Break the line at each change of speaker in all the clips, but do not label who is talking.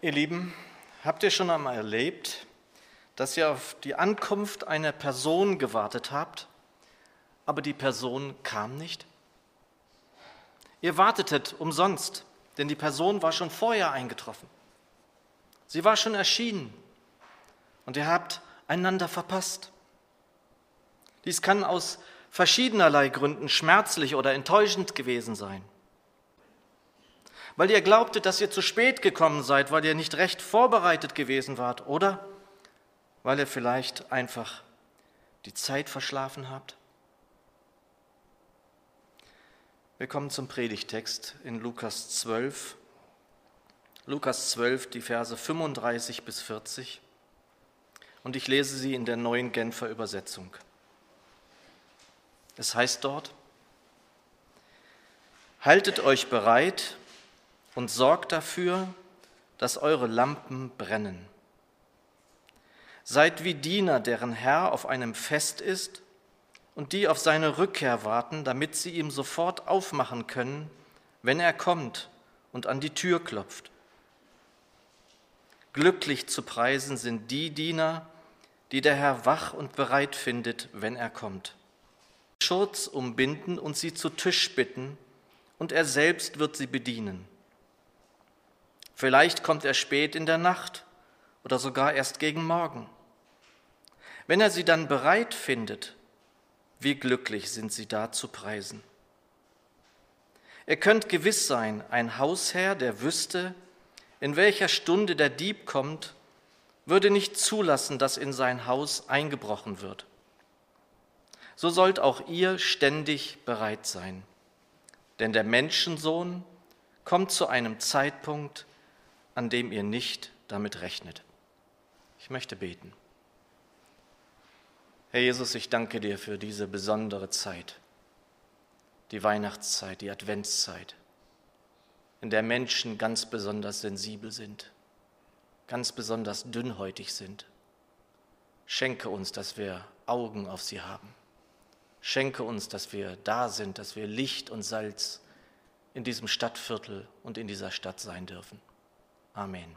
Ihr Lieben, habt ihr schon einmal erlebt, dass ihr auf die Ankunft einer Person gewartet habt, aber die Person kam nicht? Ihr wartetet umsonst, denn die Person war schon vorher eingetroffen. Sie war schon erschienen und ihr habt einander verpasst. Dies kann aus verschiedenerlei Gründen schmerzlich oder enttäuschend gewesen sein. Weil ihr glaubtet, dass ihr zu spät gekommen seid, weil ihr nicht recht vorbereitet gewesen wart, oder weil ihr vielleicht einfach die Zeit verschlafen habt? Wir kommen zum Predigtext in Lukas 12. Lukas 12, die Verse 35 bis 40. Und ich lese sie in der neuen Genfer Übersetzung. Es heißt dort, Haltet euch bereit und sorgt dafür, dass eure Lampen brennen. Seid wie Diener, deren Herr auf einem Fest ist und die auf seine Rückkehr warten, damit sie ihm sofort aufmachen können, wenn er kommt und an die Tür klopft. Glücklich zu preisen sind die Diener, die der Herr wach und bereit findet, wenn er kommt. Schurz umbinden und sie zu Tisch bitten, und er selbst wird sie bedienen. Vielleicht kommt er spät in der Nacht oder sogar erst gegen Morgen. Wenn er sie dann bereit findet, wie glücklich sind sie da zu preisen. Ihr könnt gewiss sein, ein Hausherr, der wüsste, in welcher Stunde der Dieb kommt, würde nicht zulassen, dass in sein Haus eingebrochen wird so sollt auch ihr ständig bereit sein. Denn der Menschensohn kommt zu einem Zeitpunkt, an dem ihr nicht damit rechnet. Ich möchte beten. Herr Jesus, ich danke dir für diese besondere Zeit, die Weihnachtszeit, die Adventszeit, in der Menschen ganz besonders sensibel sind, ganz besonders dünnhäutig sind. Schenke uns, dass wir Augen auf sie haben Schenke uns, dass wir da sind, dass wir Licht und Salz in diesem Stadtviertel und in dieser Stadt sein dürfen. Amen.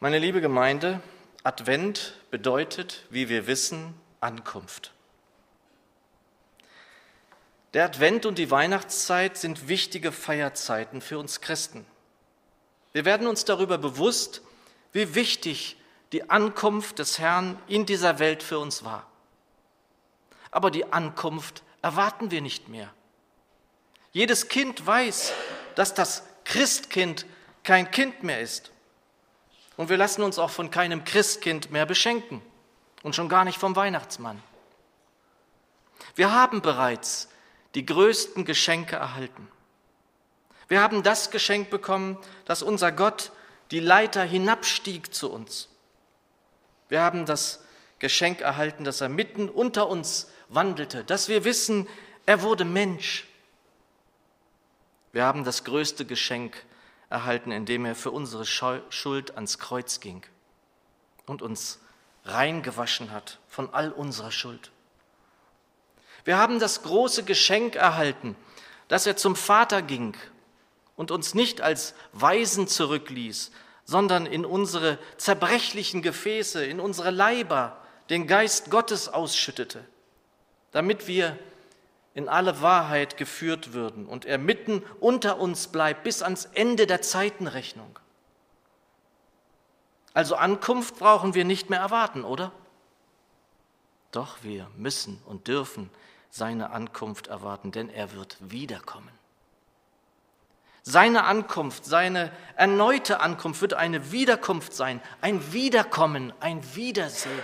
Meine liebe Gemeinde, Advent bedeutet, wie wir wissen, Ankunft. Der Advent und die Weihnachtszeit sind wichtige Feierzeiten für uns Christen. Wir werden uns darüber bewusst, wie wichtig die Ankunft des Herrn in dieser Welt für uns war. Aber die Ankunft erwarten wir nicht mehr. Jedes Kind weiß, dass das Christkind kein Kind mehr ist. Und wir lassen uns auch von keinem Christkind mehr beschenken und schon gar nicht vom Weihnachtsmann. Wir haben bereits die größten Geschenke erhalten. Wir haben das Geschenk bekommen, dass unser Gott die Leiter hinabstieg zu uns wir haben das Geschenk erhalten, dass er mitten unter uns wandelte, dass wir wissen, er wurde Mensch. Wir haben das größte Geschenk erhalten, indem er für unsere Schuld ans Kreuz ging und uns reingewaschen hat von all unserer Schuld. Wir haben das große Geschenk erhalten, dass er zum Vater ging und uns nicht als Weisen zurückließ, sondern in unsere zerbrechlichen Gefäße, in unsere Leiber den Geist Gottes ausschüttete, damit wir in alle Wahrheit geführt würden und er mitten unter uns bleibt bis ans Ende der Zeitenrechnung. Also Ankunft brauchen wir nicht mehr erwarten, oder? Doch wir müssen und dürfen seine Ankunft erwarten, denn er wird wiederkommen. Seine Ankunft, seine erneute Ankunft wird eine Wiederkunft sein, ein Wiederkommen, ein Wiedersehen.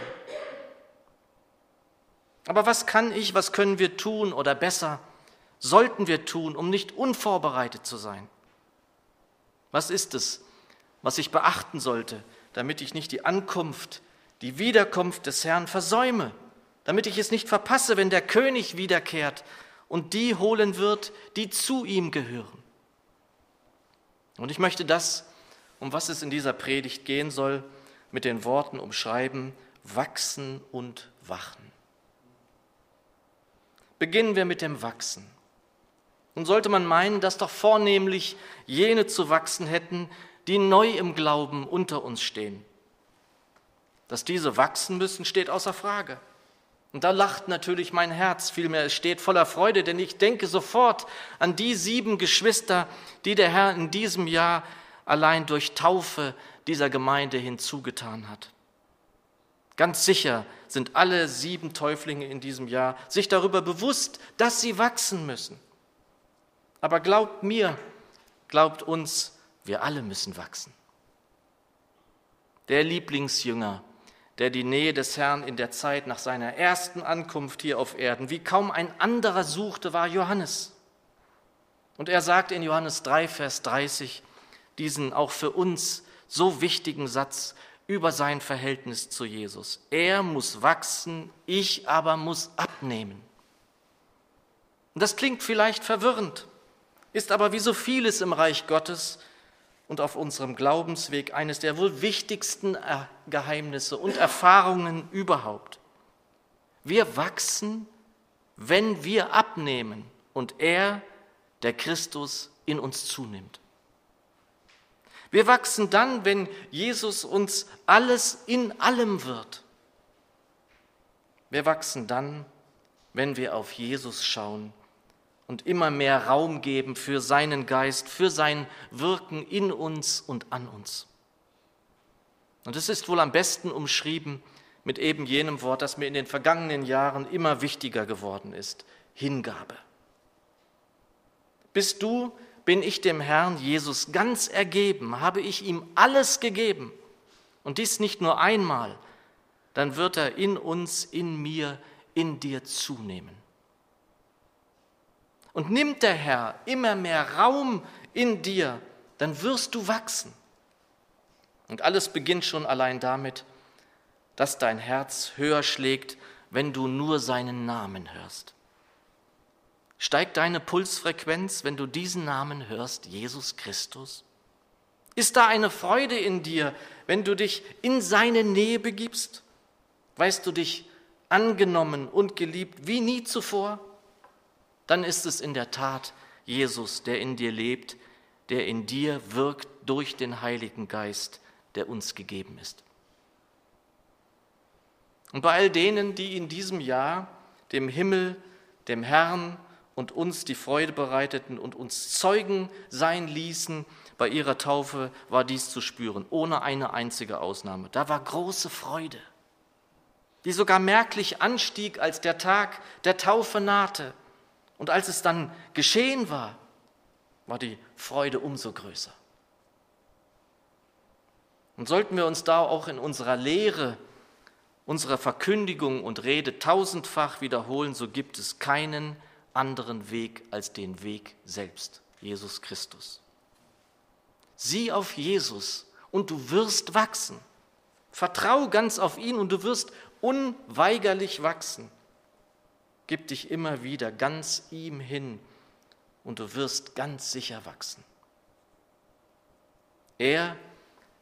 Aber was kann ich, was können wir tun oder besser sollten wir tun, um nicht unvorbereitet zu sein? Was ist es, was ich beachten sollte, damit ich nicht die Ankunft, die Wiederkunft des Herrn versäume, damit ich es nicht verpasse, wenn der König wiederkehrt und die holen wird, die zu ihm gehören? Und ich möchte das, um was es in dieser Predigt gehen soll, mit den Worten umschreiben, wachsen und wachen. Beginnen wir mit dem Wachsen. Und sollte man meinen, dass doch vornehmlich jene zu wachsen hätten, die neu im Glauben unter uns stehen. Dass diese wachsen müssen, steht außer Frage. Und da lacht natürlich mein Herz, vielmehr es steht voller Freude, denn ich denke sofort an die sieben Geschwister, die der Herr in diesem Jahr allein durch Taufe dieser Gemeinde hinzugetan hat. Ganz sicher sind alle sieben Täuflinge in diesem Jahr sich darüber bewusst, dass sie wachsen müssen. Aber glaubt mir, glaubt uns, wir alle müssen wachsen. Der Lieblingsjünger, der die Nähe des Herrn in der Zeit nach seiner ersten Ankunft hier auf Erden wie kaum ein anderer suchte, war Johannes. Und er sagt in Johannes 3, Vers 30 diesen auch für uns so wichtigen Satz über sein Verhältnis zu Jesus. Er muss wachsen, ich aber muss abnehmen. Und das klingt vielleicht verwirrend, ist aber wie so vieles im Reich Gottes und auf unserem Glaubensweg eines der wohl wichtigsten Geheimnisse und Erfahrungen überhaupt. Wir wachsen, wenn wir abnehmen und er, der Christus, in uns zunimmt. Wir wachsen dann, wenn Jesus uns alles in allem wird. Wir wachsen dann, wenn wir auf Jesus schauen und immer mehr Raum geben für seinen Geist, für sein Wirken in uns und an uns. Und es ist wohl am besten umschrieben mit eben jenem Wort, das mir in den vergangenen Jahren immer wichtiger geworden ist, Hingabe. Bist du, bin ich dem Herrn Jesus ganz ergeben, habe ich ihm alles gegeben, und dies nicht nur einmal, dann wird er in uns, in mir, in dir zunehmen. Und nimmt der Herr immer mehr Raum in dir, dann wirst du wachsen. Und alles beginnt schon allein damit, dass dein Herz höher schlägt, wenn du nur seinen Namen hörst. Steigt deine Pulsfrequenz, wenn du diesen Namen hörst, Jesus Christus? Ist da eine Freude in dir, wenn du dich in seine Nähe begibst? Weißt du dich angenommen und geliebt wie nie zuvor? dann ist es in der Tat Jesus, der in dir lebt, der in dir wirkt durch den Heiligen Geist, der uns gegeben ist. Und bei all denen, die in diesem Jahr dem Himmel, dem Herrn und uns die Freude bereiteten und uns Zeugen sein ließen, bei ihrer Taufe war dies zu spüren, ohne eine einzige Ausnahme. Da war große Freude, die sogar merklich anstieg, als der Tag der Taufe nahte. Und als es dann geschehen war, war die Freude umso größer. Und sollten wir uns da auch in unserer Lehre, unserer Verkündigung und Rede tausendfach wiederholen, so gibt es keinen anderen Weg als den Weg selbst, Jesus Christus. Sieh auf Jesus und du wirst wachsen. Vertrau ganz auf ihn und du wirst unweigerlich wachsen. Gib dich immer wieder ganz ihm hin und du wirst ganz sicher wachsen. Er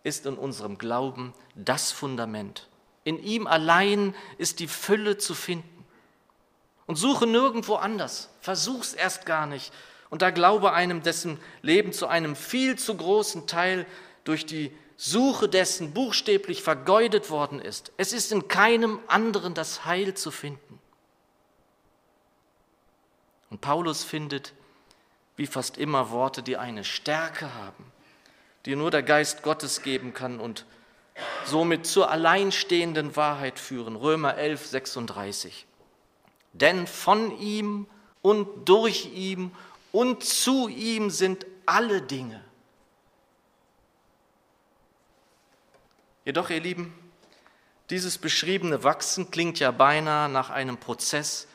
ist in unserem Glauben das Fundament. In ihm allein ist die Fülle zu finden. Und suche nirgendwo anders. Versuch's erst gar nicht. Und da glaube einem, dessen Leben zu einem viel zu großen Teil durch die Suche dessen buchstäblich vergeudet worden ist. Es ist in keinem anderen das Heil zu finden. Und Paulus findet, wie fast immer, Worte, die eine Stärke haben, die nur der Geist Gottes geben kann und somit zur alleinstehenden Wahrheit führen. Römer 11, 36. Denn von ihm und durch ihm und zu ihm sind alle Dinge. Jedoch, ihr Lieben, dieses beschriebene Wachsen klingt ja beinahe nach einem Prozess,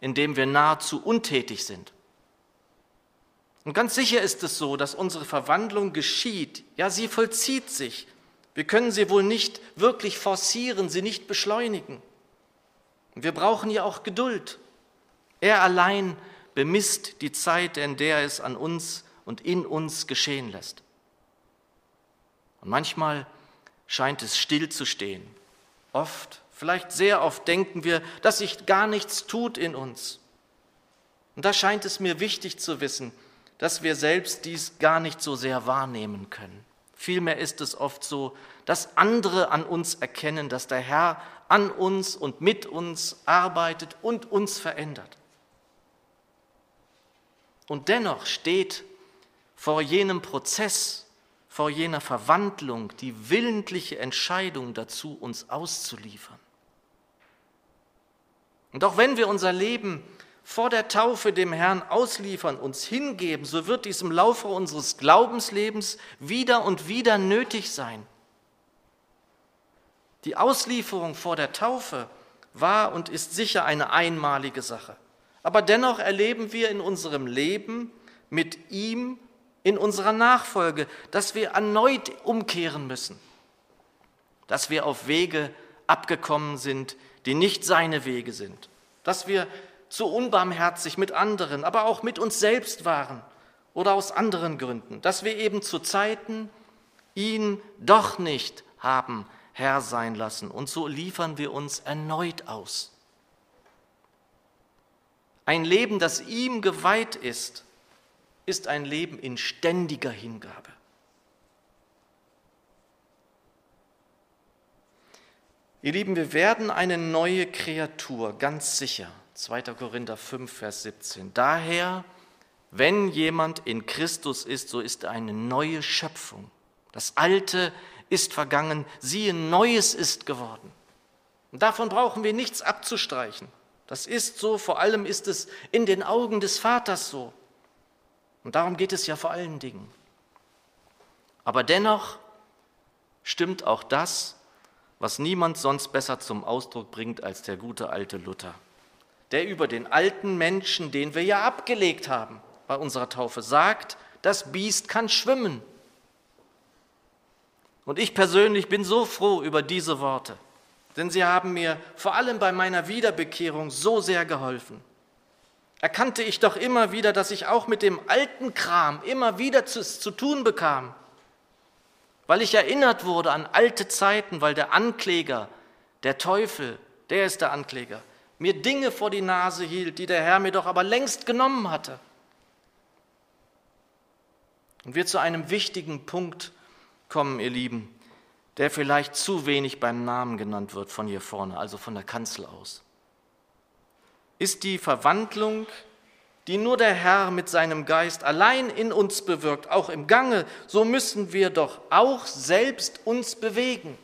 in dem wir nahezu untätig sind. Und ganz sicher ist es so, dass unsere Verwandlung geschieht. Ja, sie vollzieht sich. Wir können sie wohl nicht wirklich forcieren, sie nicht beschleunigen. Wir brauchen ja auch Geduld. Er allein bemisst die Zeit, in der es an uns und in uns geschehen lässt. Und manchmal scheint es still zu stehen. Oft Vielleicht sehr oft denken wir, dass sich gar nichts tut in uns. Und da scheint es mir wichtig zu wissen, dass wir selbst dies gar nicht so sehr wahrnehmen können. Vielmehr ist es oft so, dass andere an uns erkennen, dass der Herr an uns und mit uns arbeitet und uns verändert. Und dennoch steht vor jenem Prozess, vor jener Verwandlung die willentliche Entscheidung dazu, uns auszuliefern. Und auch wenn wir unser Leben vor der Taufe dem Herrn ausliefern, uns hingeben, so wird dies im Laufe unseres Glaubenslebens wieder und wieder nötig sein. Die Auslieferung vor der Taufe war und ist sicher eine einmalige Sache. Aber dennoch erleben wir in unserem Leben mit ihm, in unserer Nachfolge, dass wir erneut umkehren müssen, dass wir auf Wege abgekommen sind, die nicht seine Wege sind, dass wir zu unbarmherzig mit anderen, aber auch mit uns selbst waren oder aus anderen Gründen, dass wir eben zu Zeiten ihn doch nicht haben Herr sein lassen und so liefern wir uns erneut aus. Ein Leben, das ihm geweiht ist, ist ein Leben in ständiger Hingabe. Ihr Lieben, wir werden eine neue Kreatur, ganz sicher. 2. Korinther 5, Vers 17. Daher, wenn jemand in Christus ist, so ist er eine neue Schöpfung. Das Alte ist vergangen, siehe, Neues ist geworden. Und davon brauchen wir nichts abzustreichen. Das ist so, vor allem ist es in den Augen des Vaters so. Und darum geht es ja vor allen Dingen. Aber dennoch stimmt auch das, was niemand sonst besser zum Ausdruck bringt als der gute alte Luther, der über den alten Menschen, den wir ja abgelegt haben bei unserer Taufe, sagt, das Biest kann schwimmen. Und ich persönlich bin so froh über diese Worte denn sie haben mir vor allem bei meiner Wiederbekehrung so sehr geholfen. Erkannte ich doch immer wieder, dass ich auch mit dem alten Kram immer wieder zu, zu tun bekam, weil ich erinnert wurde an alte Zeiten, weil der Ankläger, der Teufel, der ist der Ankläger, mir Dinge vor die Nase hielt, die der Herr mir doch aber längst genommen hatte. Und wir zu einem wichtigen Punkt kommen, ihr Lieben, der vielleicht zu wenig beim Namen genannt wird von hier vorne, also von der Kanzel aus. Ist die Verwandlung, die nur der Herr mit seinem Geist allein in uns bewirkt, auch im Gange, so müssen wir doch auch selbst uns bewegen.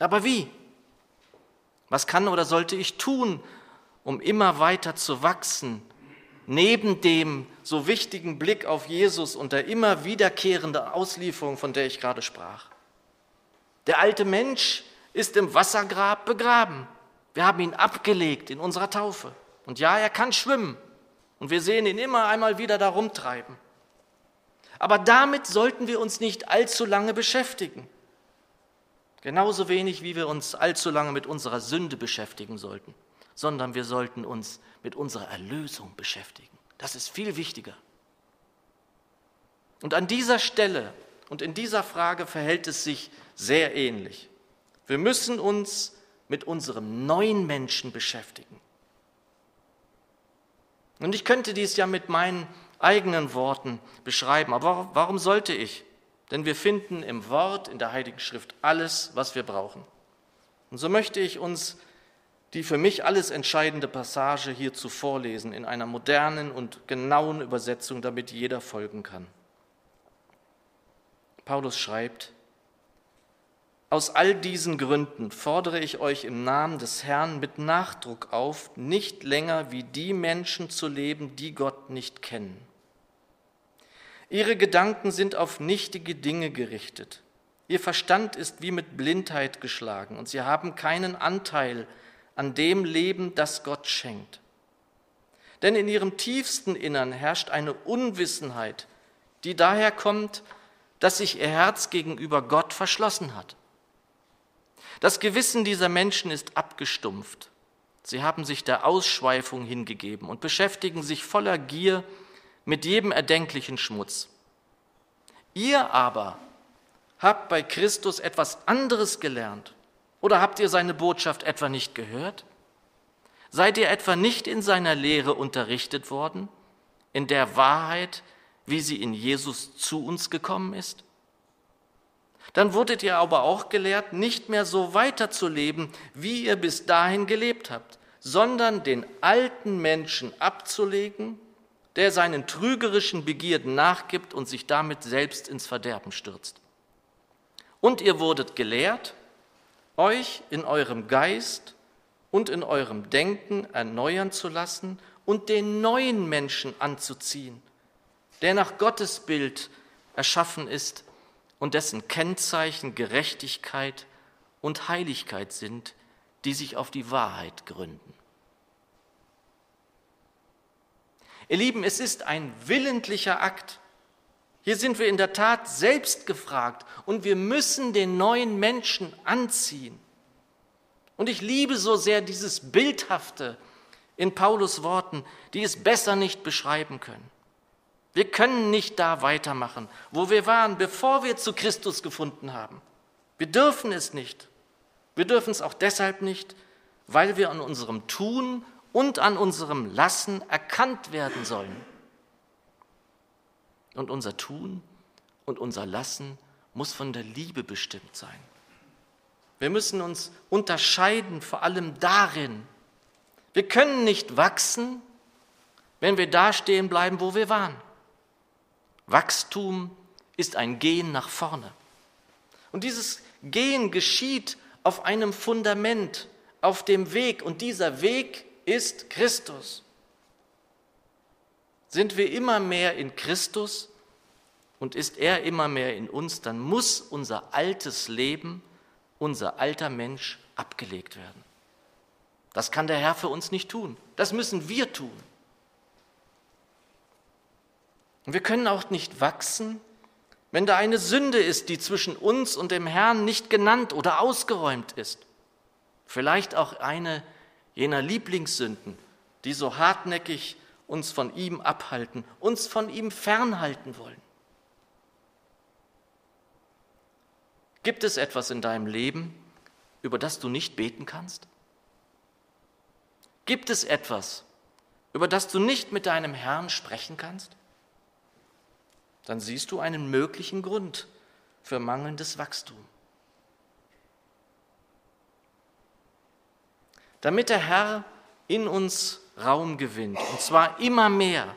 Aber wie? Was kann oder sollte ich tun, um immer weiter zu wachsen neben dem so wichtigen Blick auf Jesus und der immer wiederkehrenden Auslieferung, von der ich gerade sprach. Der alte Mensch ist im Wassergrab begraben. Wir haben ihn abgelegt in unserer Taufe. Und ja, er kann schwimmen. Und wir sehen ihn immer einmal wieder da rumtreiben. Aber damit sollten wir uns nicht allzu lange beschäftigen. Genauso wenig, wie wir uns allzu lange mit unserer Sünde beschäftigen sollten, sondern wir sollten uns mit unserer Erlösung beschäftigen. Das ist viel wichtiger. Und an dieser Stelle und in dieser Frage verhält es sich sehr ähnlich. Wir müssen uns mit unserem neuen Menschen beschäftigen. Und ich könnte dies ja mit meinen eigenen Worten beschreiben, aber warum sollte ich? Denn wir finden im Wort, in der Heiligen Schrift alles, was wir brauchen. Und so möchte ich uns die für mich alles entscheidende Passage hierzu vorlesen in einer modernen und genauen Übersetzung, damit jeder folgen kann. Paulus schreibt, aus all diesen Gründen fordere ich euch im Namen des Herrn mit Nachdruck auf, nicht länger wie die Menschen zu leben, die Gott nicht kennen. Ihre Gedanken sind auf nichtige Dinge gerichtet. Ihr Verstand ist wie mit Blindheit geschlagen und sie haben keinen Anteil an dem Leben, das Gott schenkt. Denn in ihrem tiefsten Innern herrscht eine Unwissenheit, die daher kommt, dass sich ihr Herz gegenüber Gott verschlossen hat. Das Gewissen dieser Menschen ist abgestumpft. Sie haben sich der Ausschweifung hingegeben und beschäftigen sich voller Gier mit jedem erdenklichen Schmutz. Ihr aber habt bei Christus etwas anderes gelernt oder habt ihr seine Botschaft etwa nicht gehört? Seid ihr etwa nicht in seiner Lehre unterrichtet worden, in der Wahrheit, wie sie in Jesus zu uns gekommen ist? Dann wurdet ihr aber auch gelehrt, nicht mehr so weiterzuleben, wie ihr bis dahin gelebt habt, sondern den alten Menschen abzulegen, der seinen trügerischen Begierden nachgibt und sich damit selbst ins Verderben stürzt. Und ihr wurdet gelehrt, euch in eurem Geist und in eurem Denken erneuern zu lassen und den neuen Menschen anzuziehen, der nach Gottes Bild erschaffen ist und dessen Kennzeichen Gerechtigkeit und Heiligkeit sind, die sich auf die Wahrheit gründen. Ihr Lieben, es ist ein willentlicher Akt. Hier sind wir in der Tat selbst gefragt und wir müssen den neuen Menschen anziehen. Und ich liebe so sehr dieses Bildhafte in Paulus Worten, die es besser nicht beschreiben können. Wir können nicht da weitermachen, wo wir waren, bevor wir zu Christus gefunden haben. Wir dürfen es nicht. Wir dürfen es auch deshalb nicht, weil wir an unserem Tun und an unserem Lassen erkannt werden sollen. Und unser Tun und unser Lassen muss von der Liebe bestimmt sein. Wir müssen uns unterscheiden, vor allem darin. Wir können nicht wachsen, wenn wir da stehen bleiben, wo wir waren. Wachstum ist ein Gehen nach vorne. Und dieses Gehen geschieht auf einem Fundament, auf dem Weg. Und dieser Weg ist Christus. Sind wir immer mehr in Christus und ist er immer mehr in uns, dann muss unser altes Leben, unser alter Mensch abgelegt werden. Das kann der Herr für uns nicht tun. Das müssen wir tun. Und wir können auch nicht wachsen, wenn da eine Sünde ist, die zwischen uns und dem Herrn nicht genannt oder ausgeräumt ist. Vielleicht auch eine jener Lieblingssünden, die so hartnäckig uns von ihm abhalten, uns von ihm fernhalten wollen. Gibt es etwas in deinem Leben, über das du nicht beten kannst? Gibt es etwas, über das du nicht mit deinem Herrn sprechen kannst? Dann siehst du einen möglichen Grund für mangelndes Wachstum. damit der Herr in uns Raum gewinnt, und zwar immer mehr,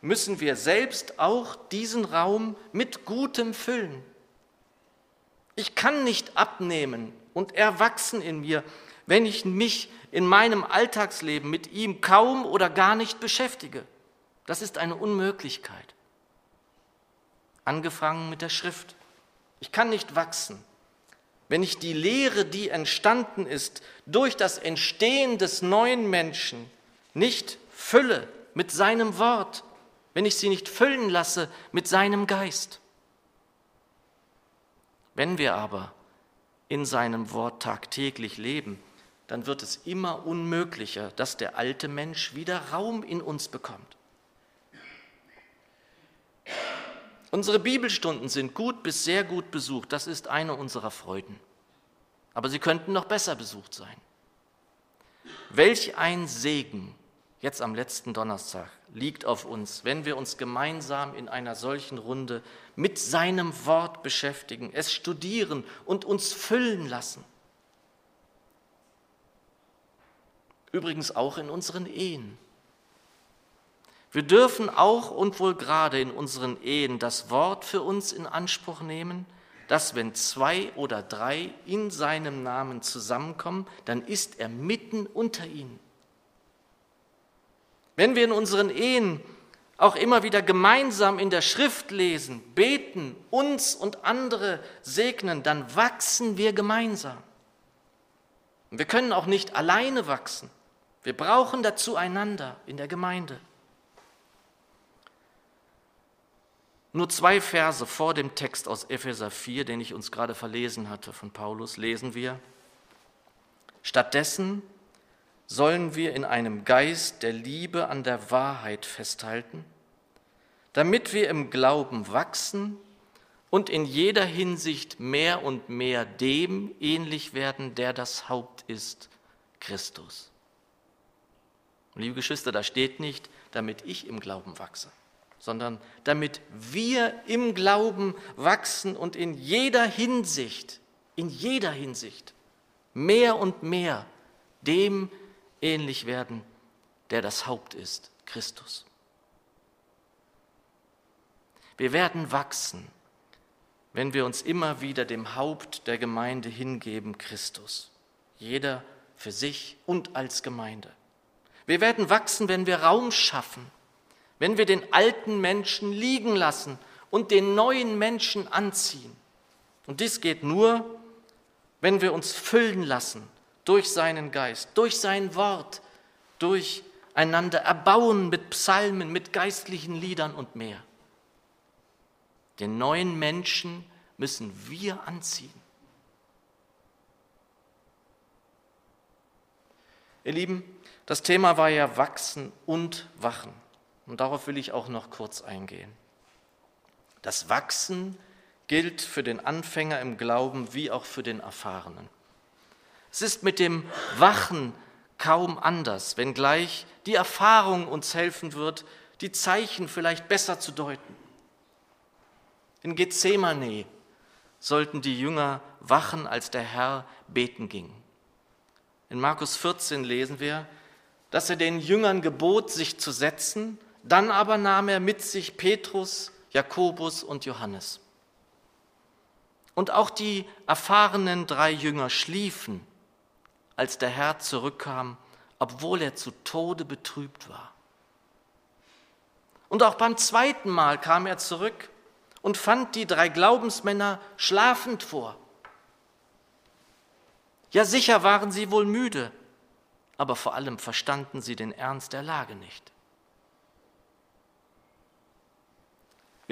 müssen wir selbst auch diesen Raum mit Gutem füllen. Ich kann nicht abnehmen und erwachsen in mir, wenn ich mich in meinem Alltagsleben mit ihm kaum oder gar nicht beschäftige. Das ist eine Unmöglichkeit. Angefangen mit der Schrift. Ich kann nicht wachsen, wenn ich die Lehre, die entstanden ist durch das Entstehen des neuen Menschen, nicht fülle mit seinem Wort, wenn ich sie nicht füllen lasse mit seinem Geist. Wenn wir aber in seinem Wort tagtäglich leben, dann wird es immer unmöglicher, dass der alte Mensch wieder Raum in uns bekommt. Unsere Bibelstunden sind gut bis sehr gut besucht. Das ist eine unserer Freuden. Aber sie könnten noch besser besucht sein. Welch ein Segen jetzt am letzten Donnerstag liegt auf uns, wenn wir uns gemeinsam in einer solchen Runde mit seinem Wort beschäftigen, es studieren und uns füllen lassen. Übrigens auch in unseren Ehen. Wir dürfen auch und wohl gerade in unseren Ehen das Wort für uns in Anspruch nehmen, dass wenn zwei oder drei in seinem Namen zusammenkommen, dann ist er mitten unter ihnen. Wenn wir in unseren Ehen auch immer wieder gemeinsam in der Schrift lesen, beten, uns und andere segnen, dann wachsen wir gemeinsam. Wir können auch nicht alleine wachsen. Wir brauchen dazu einander in der Gemeinde. Nur zwei Verse vor dem Text aus Epheser 4, den ich uns gerade verlesen hatte von Paulus, lesen wir. Stattdessen sollen wir in einem Geist der Liebe an der Wahrheit festhalten, damit wir im Glauben wachsen und in jeder Hinsicht mehr und mehr dem ähnlich werden, der das Haupt ist, Christus. Liebe Geschwister, da steht nicht, damit ich im Glauben wachse, sondern damit wir im Glauben wachsen und in jeder Hinsicht, in jeder Hinsicht mehr und mehr dem ähnlich werden, der das Haupt ist, Christus. Wir werden wachsen, wenn wir uns immer wieder dem Haupt der Gemeinde hingeben, Christus. Jeder für sich und als Gemeinde. Wir werden wachsen, wenn wir Raum schaffen, wenn wir den alten Menschen liegen lassen und den neuen Menschen anziehen. Und dies geht nur, wenn wir uns füllen lassen durch seinen Geist, durch sein Wort, durch einander erbauen mit Psalmen, mit geistlichen Liedern und mehr. Den neuen Menschen müssen wir anziehen. Ihr Lieben, das Thema war ja Wachsen und Wachen. Und darauf will ich auch noch kurz eingehen. Das Wachsen gilt für den Anfänger im Glauben wie auch für den Erfahrenen. Es ist mit dem Wachen kaum anders, wenngleich die Erfahrung uns helfen wird, die Zeichen vielleicht besser zu deuten. In Gethsemane sollten die Jünger wachen, als der Herr beten ging. In Markus 14 lesen wir, dass er den Jüngern gebot, sich zu setzen, dann aber nahm er mit sich Petrus, Jakobus und Johannes. Und auch die erfahrenen drei Jünger schliefen, als der Herr zurückkam, obwohl er zu Tode betrübt war. Und auch beim zweiten Mal kam er zurück und fand die drei Glaubensmänner schlafend vor. Ja, sicher waren sie wohl müde, aber vor allem verstanden sie den Ernst der Lage nicht.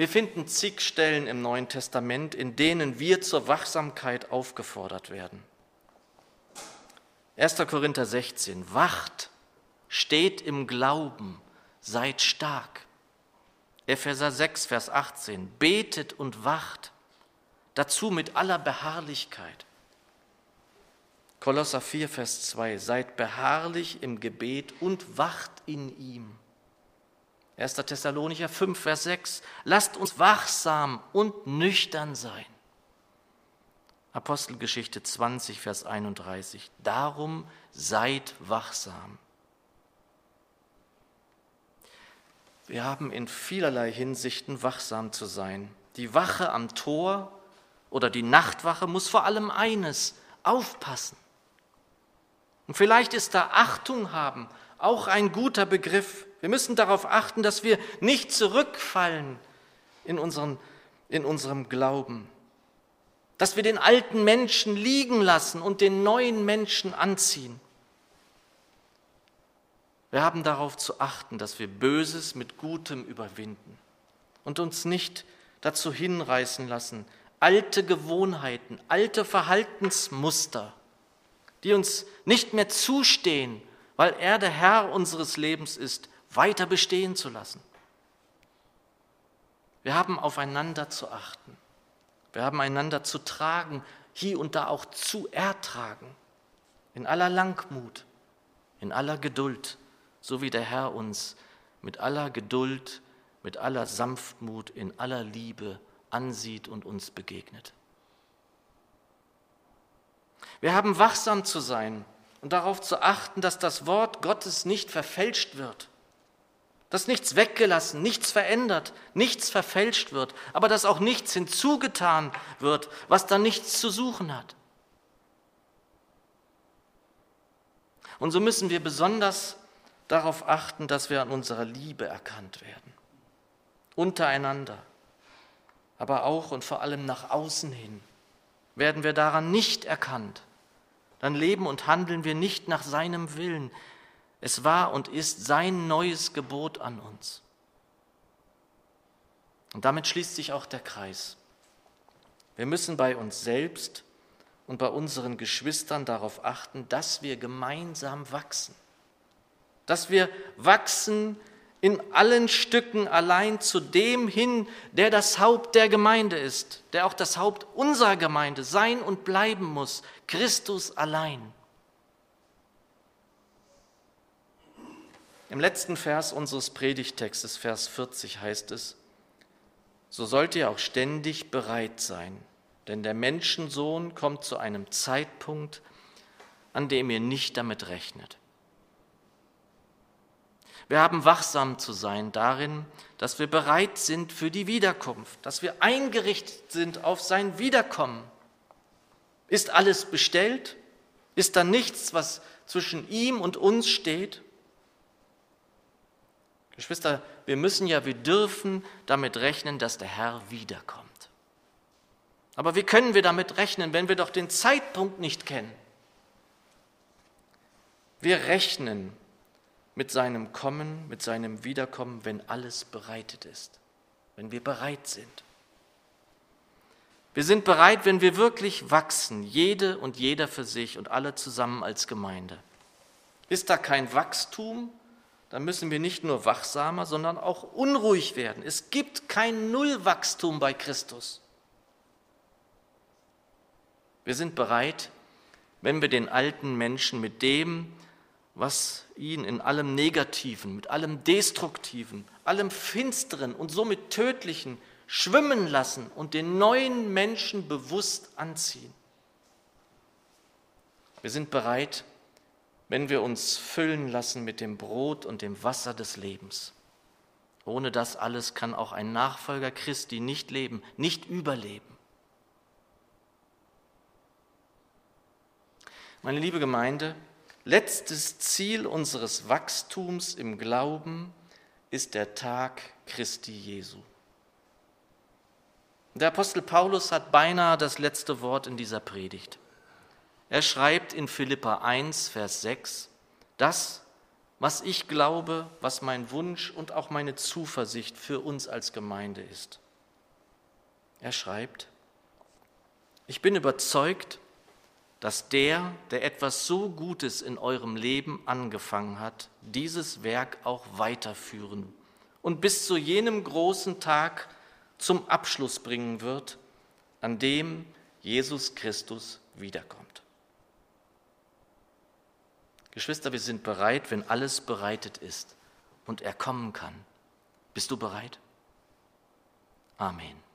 Wir finden zig Stellen im Neuen Testament, in denen wir zur Wachsamkeit aufgefordert werden. 1. Korinther 16, wacht, steht im Glauben, seid stark. Epheser 6, Vers 18, betet und wacht, dazu mit aller Beharrlichkeit. Kolosser 4, Vers 2, seid beharrlich im Gebet und wacht in ihm. 1. Thessalonicher 5, Vers 6, lasst uns wachsam und nüchtern sein. Apostelgeschichte 20, Vers 31, darum seid wachsam. Wir haben in vielerlei Hinsichten wachsam zu sein. Die Wache am Tor oder die Nachtwache muss vor allem eines, aufpassen. Und vielleicht ist da Achtung haben auch ein guter Begriff. Wir müssen darauf achten, dass wir nicht zurückfallen in, unseren, in unserem Glauben, dass wir den alten Menschen liegen lassen und den neuen Menschen anziehen. Wir haben darauf zu achten, dass wir Böses mit Gutem überwinden und uns nicht dazu hinreißen lassen, alte Gewohnheiten, alte Verhaltensmuster die uns nicht mehr zustehen, weil er der Herr unseres Lebens ist, weiter bestehen zu lassen. Wir haben aufeinander zu achten. Wir haben einander zu tragen, hier und da auch zu ertragen. In aller Langmut, in aller Geduld, so wie der Herr uns mit aller Geduld, mit aller Sanftmut, in aller Liebe ansieht und uns begegnet. Wir haben wachsam zu sein und darauf zu achten, dass das Wort Gottes nicht verfälscht wird, dass nichts weggelassen, nichts verändert, nichts verfälscht wird, aber dass auch nichts hinzugetan wird, was da nichts zu suchen hat. Und so müssen wir besonders darauf achten, dass wir an unserer Liebe erkannt werden, untereinander, aber auch und vor allem nach außen hin werden wir daran nicht erkannt, dann leben und handeln wir nicht nach seinem Willen. Es war und ist sein neues Gebot an uns. Und damit schließt sich auch der Kreis. Wir müssen bei uns selbst und bei unseren Geschwistern darauf achten, dass wir gemeinsam wachsen. Dass wir wachsen in allen Stücken allein zu dem hin, der das Haupt der Gemeinde ist, der auch das Haupt unserer Gemeinde sein und bleiben muss, Christus allein. Im letzten Vers unseres Predigtextes, Vers 40, heißt es, so sollt ihr auch ständig bereit sein, denn der Menschensohn kommt zu einem Zeitpunkt, an dem ihr nicht damit rechnet. Wir haben wachsam zu sein darin, dass wir bereit sind für die Wiederkunft, dass wir eingerichtet sind auf sein Wiederkommen. Ist alles bestellt? Ist da nichts, was zwischen ihm und uns steht? Geschwister, wir müssen ja, wir dürfen damit rechnen, dass der Herr wiederkommt. Aber wie können wir damit rechnen, wenn wir doch den Zeitpunkt nicht kennen? Wir rechnen mit seinem Kommen, mit seinem Wiederkommen, wenn alles bereitet ist, wenn wir bereit sind. Wir sind bereit, wenn wir wirklich wachsen, jede und jeder für sich und alle zusammen als Gemeinde. Ist da kein Wachstum, dann müssen wir nicht nur wachsamer, sondern auch unruhig werden. Es gibt kein Nullwachstum bei Christus. Wir sind bereit, wenn wir den alten Menschen mit dem, was ihn in allem Negativen, mit allem Destruktiven, allem Finsteren und somit Tödlichen schwimmen lassen und den neuen Menschen bewusst anziehen. Wir sind bereit, wenn wir uns füllen lassen mit dem Brot und dem Wasser des Lebens. Ohne das alles kann auch ein Nachfolger Christi nicht leben, nicht überleben. Meine liebe Gemeinde, Letztes Ziel unseres Wachstums im Glauben ist der Tag Christi Jesu. Der Apostel Paulus hat beinahe das letzte Wort in dieser Predigt. Er schreibt in Philippa 1, Vers 6, das, was ich glaube, was mein Wunsch und auch meine Zuversicht für uns als Gemeinde ist. Er schreibt, ich bin überzeugt, dass der, der etwas so Gutes in eurem Leben angefangen hat, dieses Werk auch weiterführen und bis zu jenem großen Tag zum Abschluss bringen wird, an dem Jesus Christus wiederkommt. Geschwister, wir sind bereit, wenn alles bereitet ist und er kommen kann. Bist du bereit? Amen.